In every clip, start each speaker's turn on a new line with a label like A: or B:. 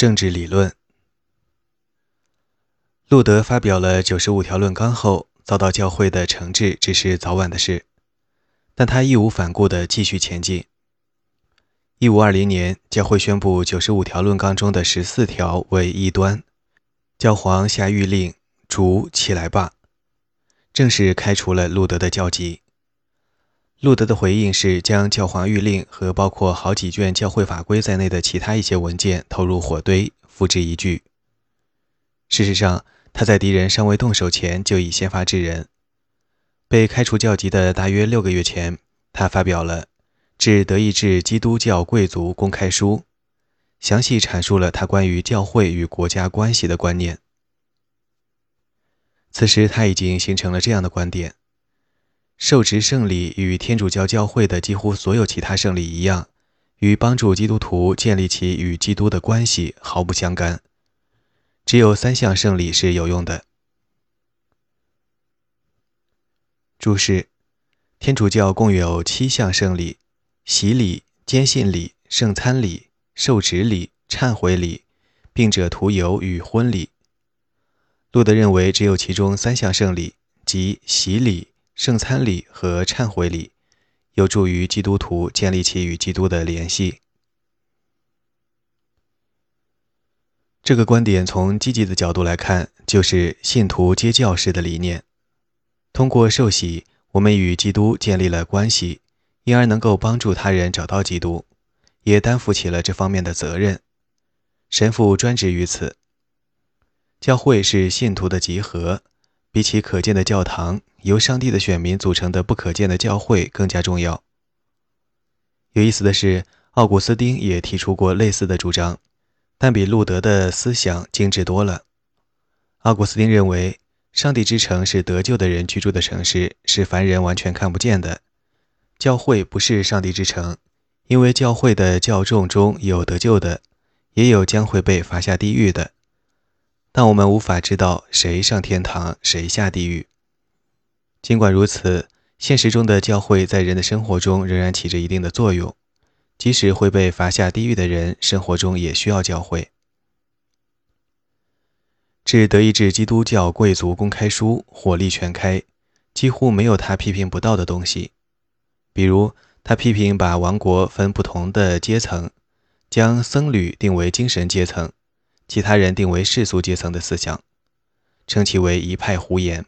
A: 政治理论。路德发表了九十五条论纲后，遭到教会的惩治，只是早晚的事。但他义无反顾地继续前进。一五二零年，教会宣布九十五条论纲中的十四条为异端，教皇下谕令逐起来罢，正式开除了路德的教籍。路德的回应是将教皇谕令和包括好几卷教会法规在内的其他一些文件投入火堆，付之一炬。事实上，他在敌人尚未动手前就已先发制人。被开除教籍的大约六个月前，他发表了《致德意志基督教贵族公开书》，详细阐述了他关于教会与国家关系的观念。此时，他已经形成了这样的观点：受职圣礼与天主教教会的几乎所有其他圣礼一样，与帮助基督徒建立起与基督的关系毫不相干。只有三项圣礼是有用的。注释：天主教共有七项圣礼：洗礼、坚信礼、圣餐礼、受职礼、忏悔礼、病者徒游与婚礼。路德认为，只有其中三项圣礼，即洗礼、圣餐礼和忏悔礼，有助于基督徒建立起与基督的联系。这个观点从积极的角度来看，就是信徒接教士的理念。通过受洗，我们与基督建立了关系，因而能够帮助他人找到基督，也担负起了这方面的责任。神父专职于此。教会是信徒的集合，比起可见的教堂，由上帝的选民组成的不可见的教会更加重要。有意思的是，奥古斯丁也提出过类似的主张。但比路德的思想精致多了。奥古斯丁认为，上帝之城是得救的人居住的城市，是凡人完全看不见的。教会不是上帝之城，因为教会的教众中有得救的，也有将会被罚下地狱的。但我们无法知道谁上天堂，谁下地狱。尽管如此，现实中的教会在人的生活中仍然起着一定的作用。即使会被罚下地狱的人，生活中也需要教会。致德意志基督教贵族公开书火力全开，几乎没有他批评不到的东西。比如，他批评把王国分不同的阶层，将僧侣定为精神阶层，其他人定为世俗阶层的思想，称其为一派胡言。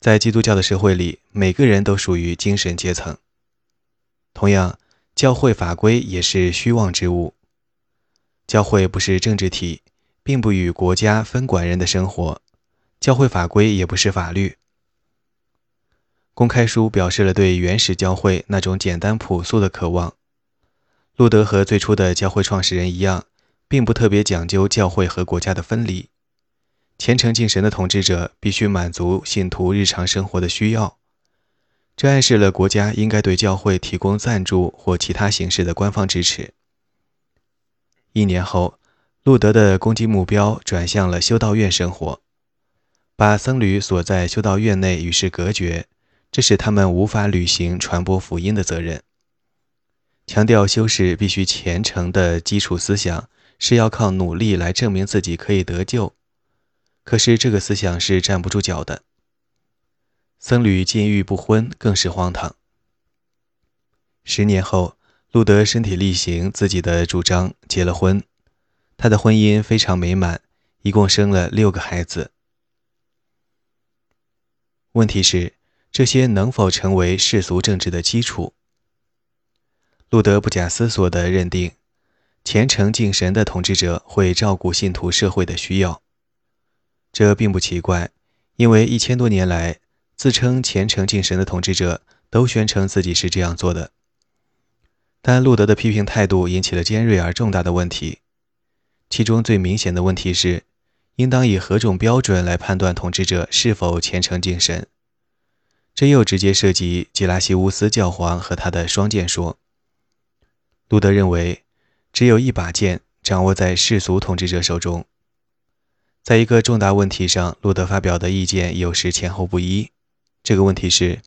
A: 在基督教的社会里，每个人都属于精神阶层。同样。教会法规也是虚妄之物。教会不是政治体，并不与国家分管人的生活。教会法规也不是法律。公开书表示了对原始教会那种简单朴素的渴望。路德和最初的教会创始人一样，并不特别讲究教会和国家的分离。虔诚敬神的统治者必须满足信徒日常生活的需要。这暗示了国家应该对教会提供赞助或其他形式的官方支持。一年后，路德的攻击目标转向了修道院生活，把僧侣锁在修道院内与世隔绝，这使他们无法履行传播福音的责任。强调修士必须虔诚的基础思想是要靠努力来证明自己可以得救，可是这个思想是站不住脚的。僧侣禁欲不婚更是荒唐。十年后，路德身体力行自己的主张，结了婚。他的婚姻非常美满，一共生了六个孩子。问题是，这些能否成为世俗政治的基础？路德不假思索地认定，虔诚敬神的统治者会照顾信徒社会的需要。这并不奇怪，因为一千多年来。自称虔诚敬神的统治者都宣称自己是这样做的，但路德的批评态度引起了尖锐而重大的问题。其中最明显的问题是，应当以何种标准来判断统治者是否虔诚敬神？这又直接涉及吉拉西乌斯教皇和他的双剑说。路德认为，只有一把剑掌握在世俗统治者手中。在一个重大问题上，路德发表的意见有时前后不一。这个问题是：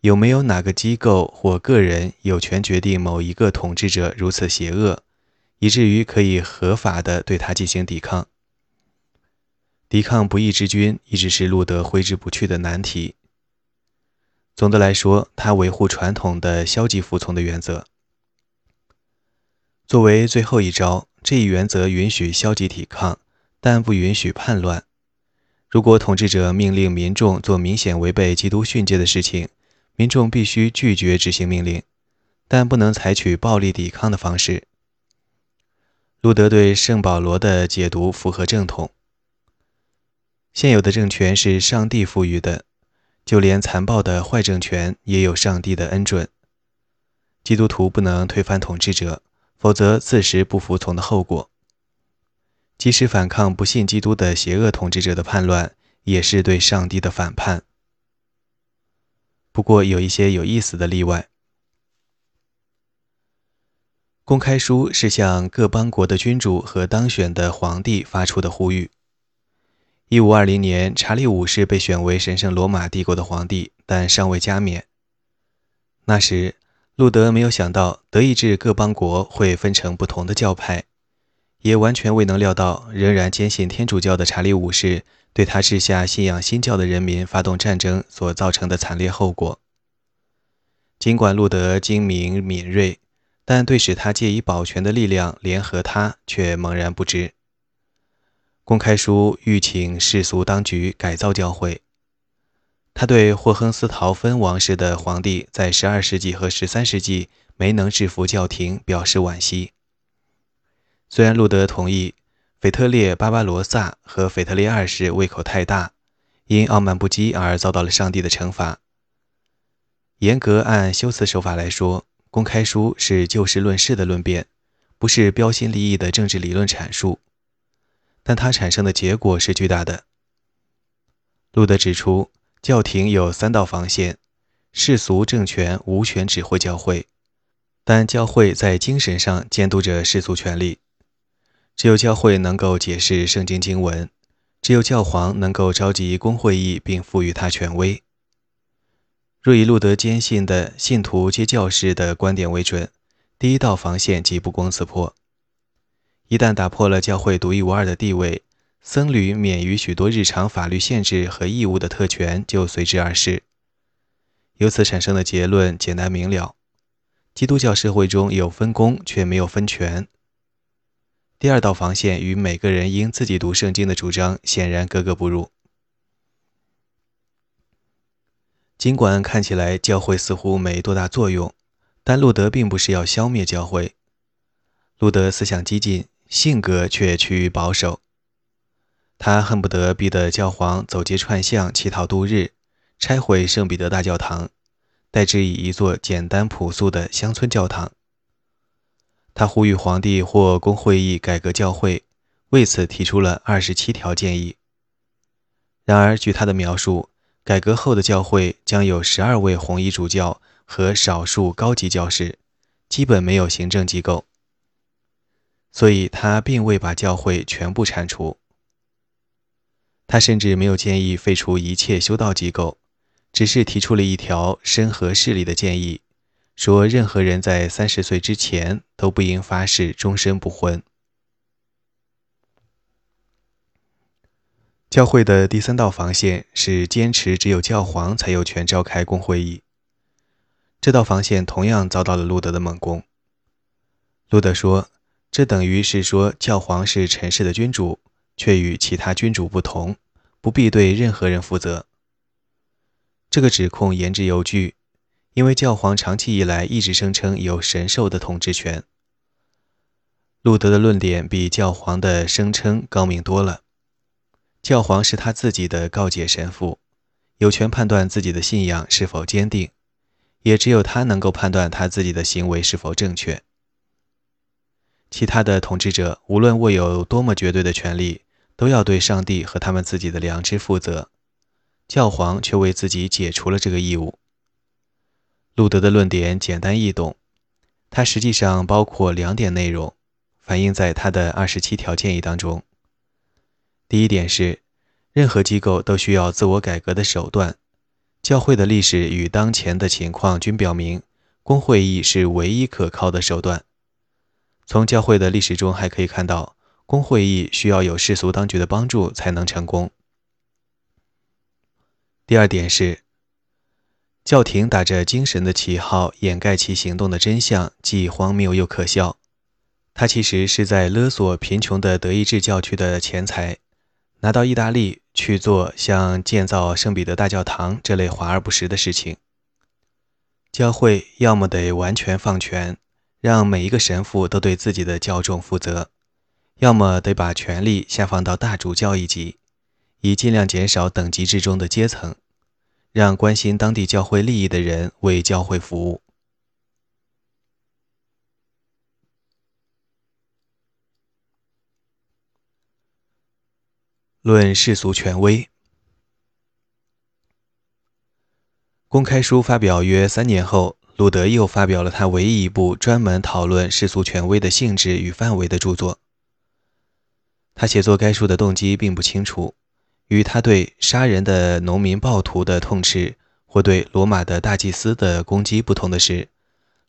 A: 有没有哪个机构或个人有权决定某一个统治者如此邪恶，以至于可以合法的对他进行抵抗。抵抗不义之君一直是路德挥之不去的难题。总的来说，他维护传统的消极服从的原则。作为最后一招，这一原则允许消极抵抗，但不允许叛乱。如果统治者命令民众做明显违背基督训诫的事情，民众必须拒绝执行命令，但不能采取暴力抵抗的方式。路德对圣保罗的解读符合正统。现有的政权是上帝赋予的，就连残暴的坏政权也有上帝的恩准。基督徒不能推翻统治者，否则自食不服从的后果。即使反抗不信基督的邪恶统治者的叛乱，也是对上帝的反叛。不过有一些有意思的例外。公开书是向各邦国的君主和当选的皇帝发出的呼吁。一五二零年，查理五世被选为神圣罗马帝国的皇帝，但尚未加冕。那时，路德没有想到德意志各邦国会分成不同的教派，也完全未能料到仍然坚信天主教的查理五世对他治下信仰新教的人民发动战争所造成的惨烈后果。尽管路德精明敏锐，但对使他借以保全的力量联合他，却茫然不知。公开书欲请世俗当局改造教会。他对霍亨斯陶芬王室的皇帝在12世纪和13世纪没能制服教廷表示惋惜。虽然路德同意腓特烈巴巴罗萨和腓特烈二世胃口太大，因傲慢不羁而遭到了上帝的惩罚。严格按修辞手法来说。公开书是就事论事的论辩，不是标新立异的政治理论阐述，但它产生的结果是巨大的。路德指出，教廷有三道防线，世俗政权无权指挥教会，但教会在精神上监督着世俗权力。只有教会能够解释圣经经文，只有教皇能够召集公会议并赋予他权威。若以路德坚信的信徒皆教士的观点为准，第一道防线即不攻自破。一旦打破了教会独一无二的地位，僧侣免于许多日常法律限制和义务的特权就随之而逝。由此产生的结论简单明了：基督教社会中有分工，却没有分权。第二道防线与每个人应自己读圣经的主张显然格格不入。尽管看起来教会似乎没多大作用，但路德并不是要消灭教会。路德思想激进，性格却趋于保守。他恨不得逼得教皇走街串巷乞讨度日，拆毁圣彼得大教堂，代之以一座简单朴素的乡村教堂。他呼吁皇帝或公会议改革教会，为此提出了二十七条建议。然而，据他的描述，改革后的教会将有十二位红衣主教和少数高级教士，基本没有行政机构，所以他并未把教会全部铲除。他甚至没有建议废除一切修道机构，只是提出了一条深合事理的建议，说任何人在三十岁之前都不应发誓终身不婚。教会的第三道防线是坚持只有教皇才有权召开公会议。这道防线同样遭到了路德的猛攻。路德说：“这等于是说教皇是尘世的君主，却与其他君主不同，不必对任何人负责。”这个指控言之有据，因为教皇长期以来一直声称有神授的统治权。路德的论点比教皇的声称高明多了。教皇是他自己的告解神父，有权判断自己的信仰是否坚定，也只有他能够判断他自己的行为是否正确。其他的统治者无论握有多么绝对的权利，都要对上帝和他们自己的良知负责。教皇却为自己解除了这个义务。路德的论点简单易懂，它实际上包括两点内容，反映在他的二十七条建议当中。第一点是，任何机构都需要自我改革的手段。教会的历史与当前的情况均表明，公会议是唯一可靠的手段。从教会的历史中还可以看到，公会议需要有世俗当局的帮助才能成功。第二点是，教廷打着精神的旗号掩盖其行动的真相，既荒谬又可笑。他其实是在勒索贫穷的德意志教区的钱财，拿到意大利去做像建造圣彼得大教堂这类华而不实的事情。教会要么得完全放权，让每一个神父都对自己的教众负责；要么得把权力下放到大主教一级。以尽量减少等级之中的阶层，让关心当地教会利益的人为教会服务。论世俗权威，公开书发表约三年后，鲁德又发表了他唯一一部专门讨论世俗权威的性质与范围的著作。他写作该书的动机并不清楚。与他对杀人的农民暴徒的痛斥，或对罗马的大祭司的攻击不同的是，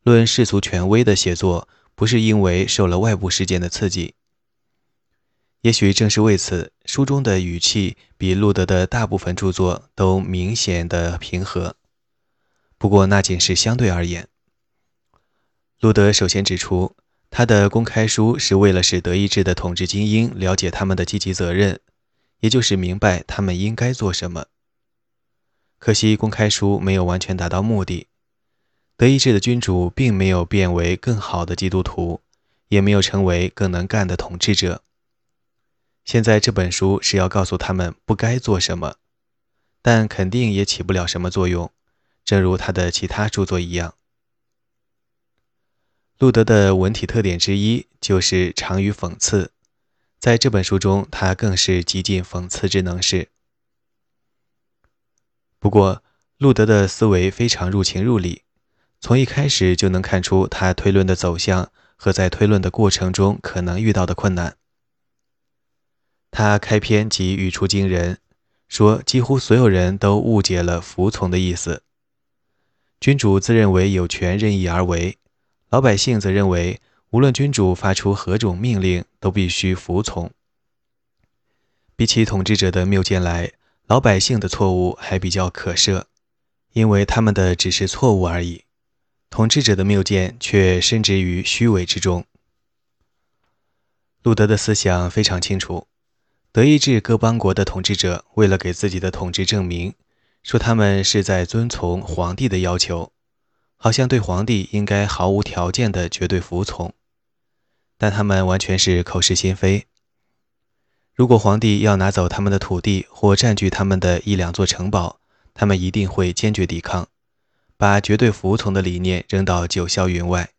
A: 论世俗权威的写作不是因为受了外部事件的刺激。也许正是为此，书中的语气比路德的大部分著作都明显的平和。不过那仅是相对而言。路德首先指出，他的公开书是为了使德意志的统治精英了解他们的积极责任。也就是明白他们应该做什么。可惜公开书没有完全达到目的。德意志的君主并没有变为更好的基督徒，也没有成为更能干的统治者。现在这本书是要告诉他们不该做什么，但肯定也起不了什么作用，正如他的其他著作一样。路德的文体特点之一就是长于讽刺。在这本书中，他更是极尽讽刺之能事。不过，路德的思维非常入情入理，从一开始就能看出他推论的走向和在推论的过程中可能遇到的困难。他开篇即语出惊人，说几乎所有人都误解了服从的意思。君主自认为有权任意而为，老百姓则认为。无论君主发出何种命令，都必须服从。比起统治者的谬见来，老百姓的错误还比较可赦，因为他们的只是错误而已。统治者的谬见却深植于虚伪之中。路德的思想非常清楚：德意志各邦国的统治者为了给自己的统治证明，说他们是在遵从皇帝的要求，好像对皇帝应该毫无条件的绝对服从。但他们完全是口是心非。如果皇帝要拿走他们的土地或占据他们的一两座城堡，他们一定会坚决抵抗，把绝对服从的理念扔到九霄云外。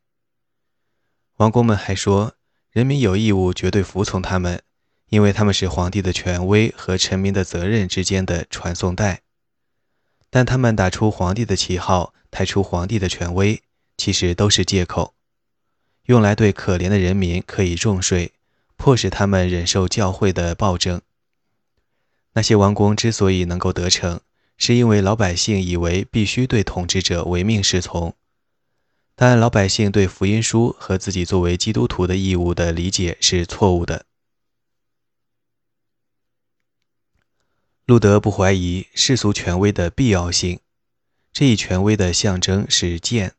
A: 王公们还说，人民有义务绝对服从他们，因为他们是皇帝的权威和臣民的责任之间的传送带。但他们打出皇帝的旗号，抬出皇帝的权威，其实都是借口。用来对可怜的人民可以重税，迫使他们忍受教会的暴政。那些王公之所以能够得逞，是因为老百姓以为必须对统治者唯命是从，但老百姓对福音书和自己作为基督徒的义务的理解是错误的。路德不怀疑世俗权威的必要性，这一权威的象征是剑。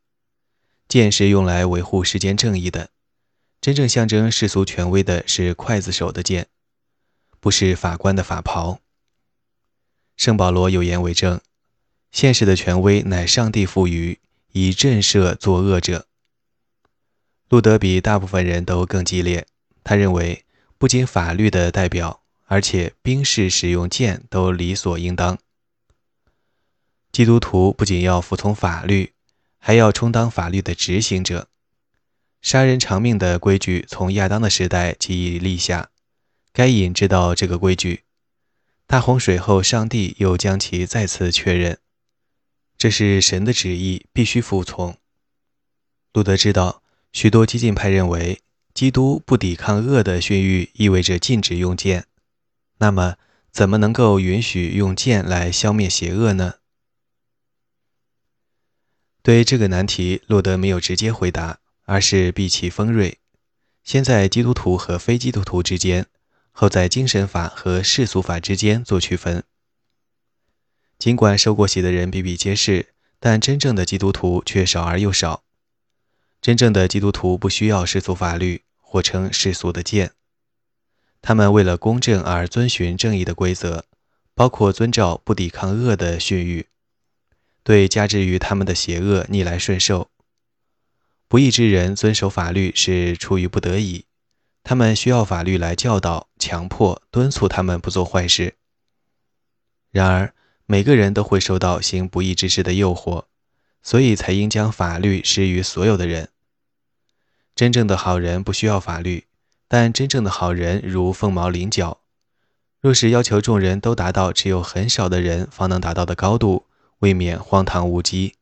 A: 剑是用来维护世间正义的，真正象征世俗权威的是刽子手的剑，不是法官的法袍。圣保罗有言为证：现实的权威乃上帝赋予，以震慑作恶者。路德比大部分人都更激烈，他认为不仅法律的代表，而且兵士使用剑都理所应当。基督徒不仅要服从法律。还要充当法律的执行者，杀人偿命的规矩从亚当的时代即已立下，该隐知道这个规矩。大洪水后，上帝又将其再次确认，这是神的旨意，必须服从。路德知道，许多激进派认为，基督不抵抗恶的训谕意味着禁止用剑，那么怎么能够允许用剑来消灭邪恶呢？对这个难题，路德没有直接回答，而是避其锋锐。先在基督徒和非基督徒之间，后在精神法和世俗法之间做区分。尽管受过洗的人比比皆是，但真正的基督徒却少而又少。真正的基督徒不需要世俗法律，或称世俗的剑。他们为了公正而遵循正义的规则，包括遵照不抵抗恶的训谕，对加之于他们的邪恶逆来顺受。不义之人遵守法律是出于不得已，他们需要法律来教导、强迫、敦促他们不做坏事。然而，每个人都会受到行不义之事的诱惑，所以才应将法律施于所有的人。真正的好人不需要法律，但真正的好人如凤毛麟角。若是要求众人都达到只有很少的人方能达到的高度，未免荒唐无稽。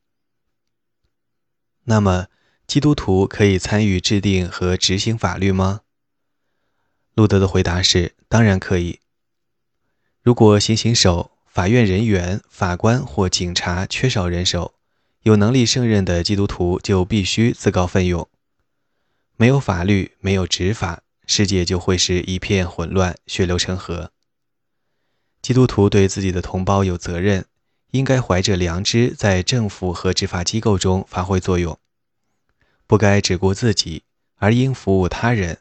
A: 那么，基督徒可以参与制定和执行法律吗？路德的回答是：当然可以。如果行刑手、法院人员、法官或警察缺少人手，有能力胜任的基督徒就必须自告奋勇。没有法律，没有执法，世界就会是一片混乱，血流成河。基督徒对自己的同胞有责任，应该怀着良知，在政府和执法机构中发挥作用。不该只顾自己，而应服务他人。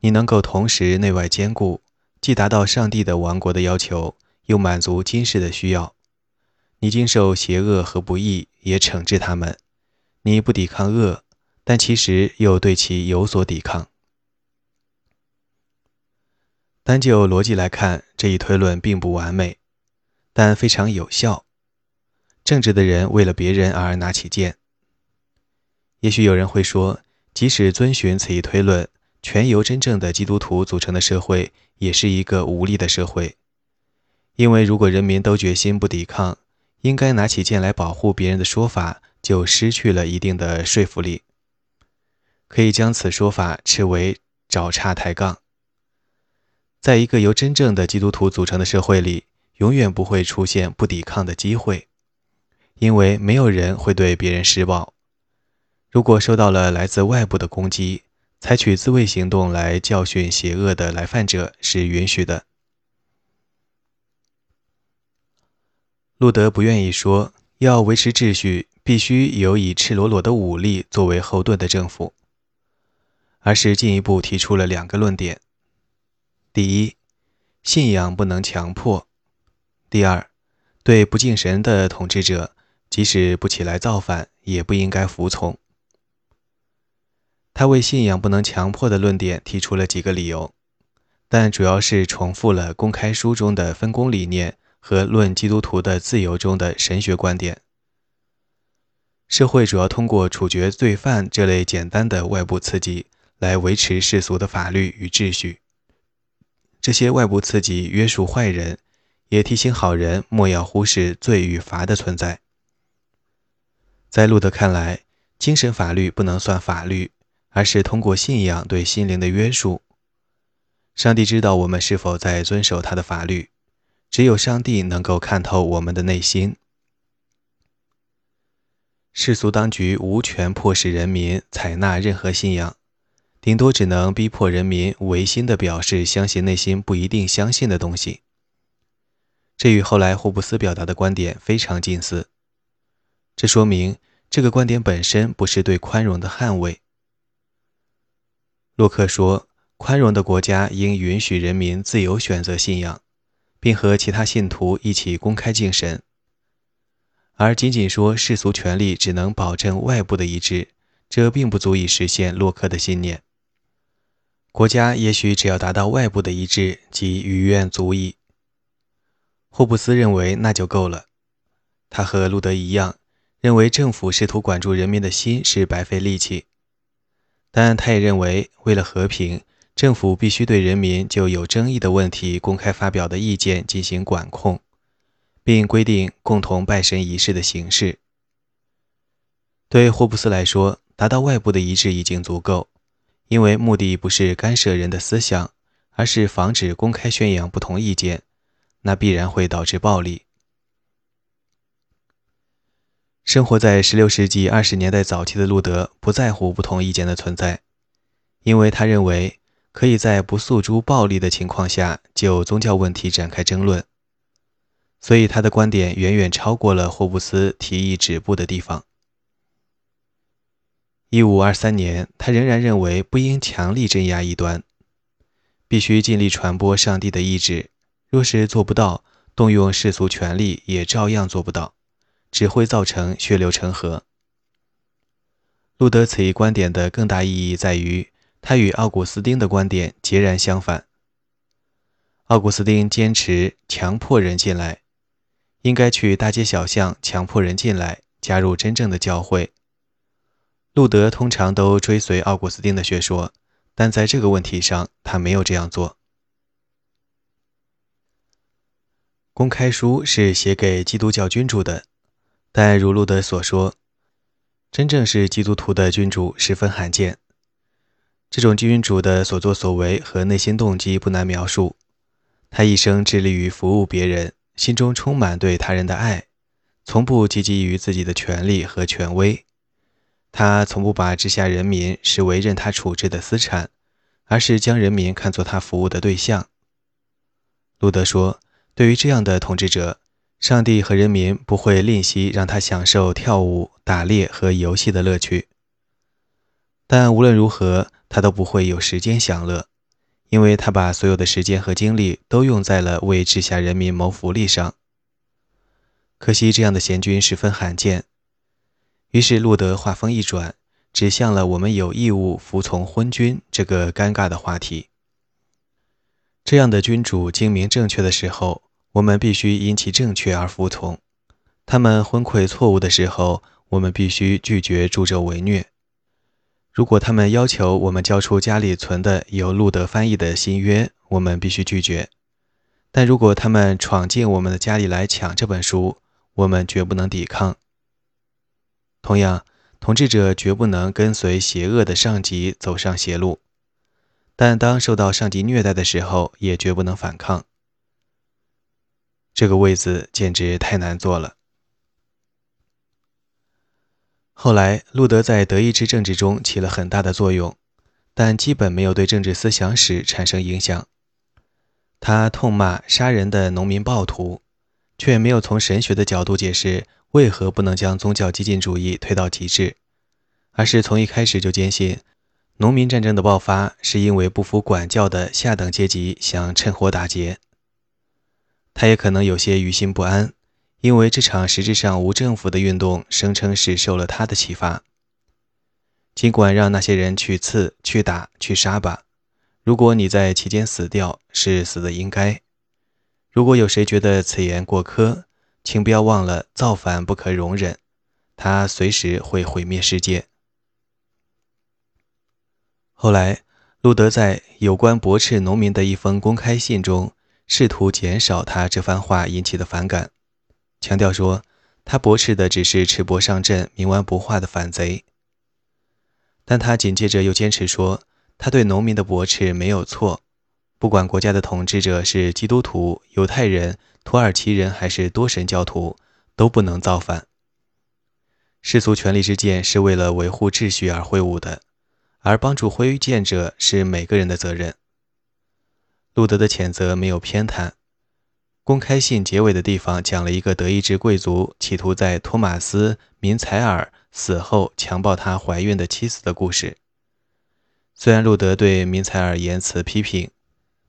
A: 你能够同时内外兼顾，既达到上帝的王国的要求，又满足今世的需要。你经受邪恶和不义，也惩治他们。你不抵抗恶，但其实又对其有所抵抗。单就逻辑来看，这一推论并不完美，但非常有效。正直的人为了别人而拿起剑。也许有人会说，即使遵循此一推论，全由真正的基督徒组成的社会也是一个无力的社会，因为如果人民都决心不抵抗，应该拿起剑来保护别人的说法就失去了一定的说服力。可以将此说法斥为找茬抬杠。在一个由真正的基督徒组成的社会里，永远不会出现不抵抗的机会，因为没有人会对别人施暴。如果受到了来自外部的攻击，采取自卫行动来教训邪恶的来犯者是允许的。路德不愿意说要维持秩序必须有以赤裸裸的武力作为后盾的政府，而是进一步提出了两个论点：第一，信仰不能强迫；第二，对不敬神的统治者，即使不起来造反，也不应该服从。他为信仰不能强迫的论点提出了几个理由，但主要是重复了公开书中的分工理念和《论基督徒的自由》中的神学观点。社会主要通过处决罪犯这类简单的外部刺激来维持世俗的法律与秩序。这些外部刺激约束坏人，也提醒好人莫要忽视罪与罚的存在。在路德看来，精神法律不能算法律。而是通过信仰对心灵的约束。上帝知道我们是否在遵守他的法律，只有上帝能够看透我们的内心。世俗当局无权迫使人民采纳任何信仰，顶多只能逼迫人民违心地表示相信内心不一定相信的东西。这与后来霍布斯表达的观点非常近似。这说明这个观点本身不是对宽容的捍卫。洛克说：“宽容的国家应允许人民自由选择信仰，并和其他信徒一起公开敬神。而仅仅说世俗权力只能保证外部的一致，这并不足以实现洛克的信念。国家也许只要达到外部的一致，即于愿足矣。”霍布斯认为那就够了。他和路德一样，认为政府试图管住人民的心是白费力气。但他也认为，为了和平，政府必须对人民就有争议的问题公开发表的意见进行管控，并规定共同拜神仪式的形式。对霍布斯来说，达到外部的一致已经足够，因为目的不是干涉人的思想，而是防止公开宣扬不同意见，那必然会导致暴力。生活在16世纪20年代早期的路德不在乎不同意见的存在，因为他认为可以在不诉诸暴力的情况下就宗教问题展开争论，所以他的观点远远超过了霍布斯提议止步的地方。一五二三年，他仍然认为不应强力镇压异端，必须尽力传播上帝的意志。若是做不到，动用世俗权力也照样做不到，只会造成血流成河。路德此一观点的更大意义在于，他与奥古斯丁的观点截然相反。奥古斯丁坚持强迫人进来，应该去大街小巷强迫人进来，加入真正的教会。路德通常都追随奥古斯丁的学说，但在这个问题上，他没有这样做。公开书是写给基督教君主的，但如路德所说。真正是基督徒的君主十分罕见。这种君主的所作所为和内心动机不难描述。他一生致力于服务别人，心中充满对他人的爱，从不汲汲于自己的权利和权威。他从不把治下人民视为任他处置的私产，而是将人民看作他服务的对象。路德说：“对于这样的统治者。”上帝和人民不会吝惜让他享受跳舞、打猎和游戏的乐趣，但无论如何，他都不会有时间享乐，因为他把所有的时间和精力都用在了为治下人民谋福利上。可惜这样的贤君十分罕见。于是路德话锋一转，指向了我们有义务服从昏君这个尴尬的话题。这样的君主精明正确的时候。我们必须因其正确而服从。他们昏聩错误的时候，我们必须拒绝助纣为虐。如果他们要求我们交出家里存的由路德翻译的新约，我们必须拒绝。但如果他们闯进我们的家里来抢这本书，我们绝不能抵抗。同样，统治者绝不能跟随邪恶的上级走上邪路，但当受到上级虐待的时候，也绝不能反抗。这个位子简直太难做了。后来，路德在德意志政治中起了很大的作用，但基本没有对政治思想史产生影响。他痛骂杀人的农民暴徒，却没有从神学的角度解释为何不能将宗教激进主义推到极致，而是从一开始就坚信，农民战争的爆发是因为不服管教的下等阶级想趁火打劫。他也可能有些于心不安，因为这场实质上无政府的运动声称是受了他的启发。尽管让那些人去刺、去打、去杀吧，如果你在其间死掉，是死的应该。如果有谁觉得此言过苛，请不要忘了，造反不可容忍，他随时会毁灭世界。后来，路德在有关驳斥农民的一封公开信中。试图减少他这番话引起的反感，强调说他驳斥的只是赤膊上阵、冥顽不化的反贼。但他紧接着又坚持说，他对农民的驳斥没有错，不管国家的统治者是基督徒、犹太人、土耳其人还是多神教徒，都不能造反。世俗权力之剑是为了维护秩序而挥舞的，而帮助挥剑者是每个人的责任。路德的谴责没有偏袒。公开信结尾的地方讲了一个德意志贵族企图在托马斯·明采尔死后强暴他怀孕的妻子的故事。虽然路德对明采尔言辞批评，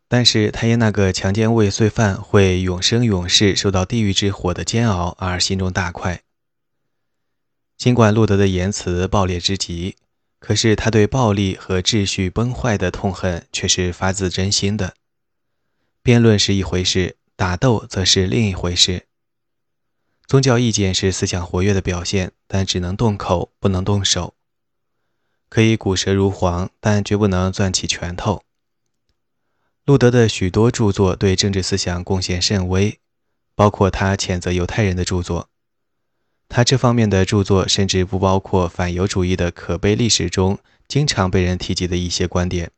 A: 但是他因那个强奸未遂犯会永生永世受到地狱之火的煎熬而心中大快。尽管路德的言辞暴烈之极，可是他对暴力和秩序崩坏的痛恨却是发自真心的。辩论是一回事，打斗则是另一回事。宗教意见是思想活跃的表现，但只能动口，不能动手。可以骨舌如簧，但绝不能攥起拳头。路德的许多著作对政治思想贡献甚微，包括他谴责犹太人的著作。他这方面的著作甚至不包括反犹主义的可悲历史中经常被人提及的一些观点。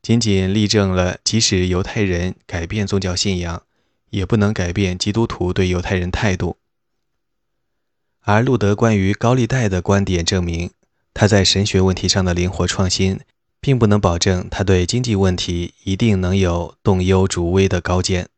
A: 仅仅例证了，即使犹太人改变宗教信仰，也不能改变基督徒对犹太人态度。而路德关于高利贷的观点证明，他在神学问题上的灵活创新，并不能保证他对经济问题一定能有动忧逐危的高见。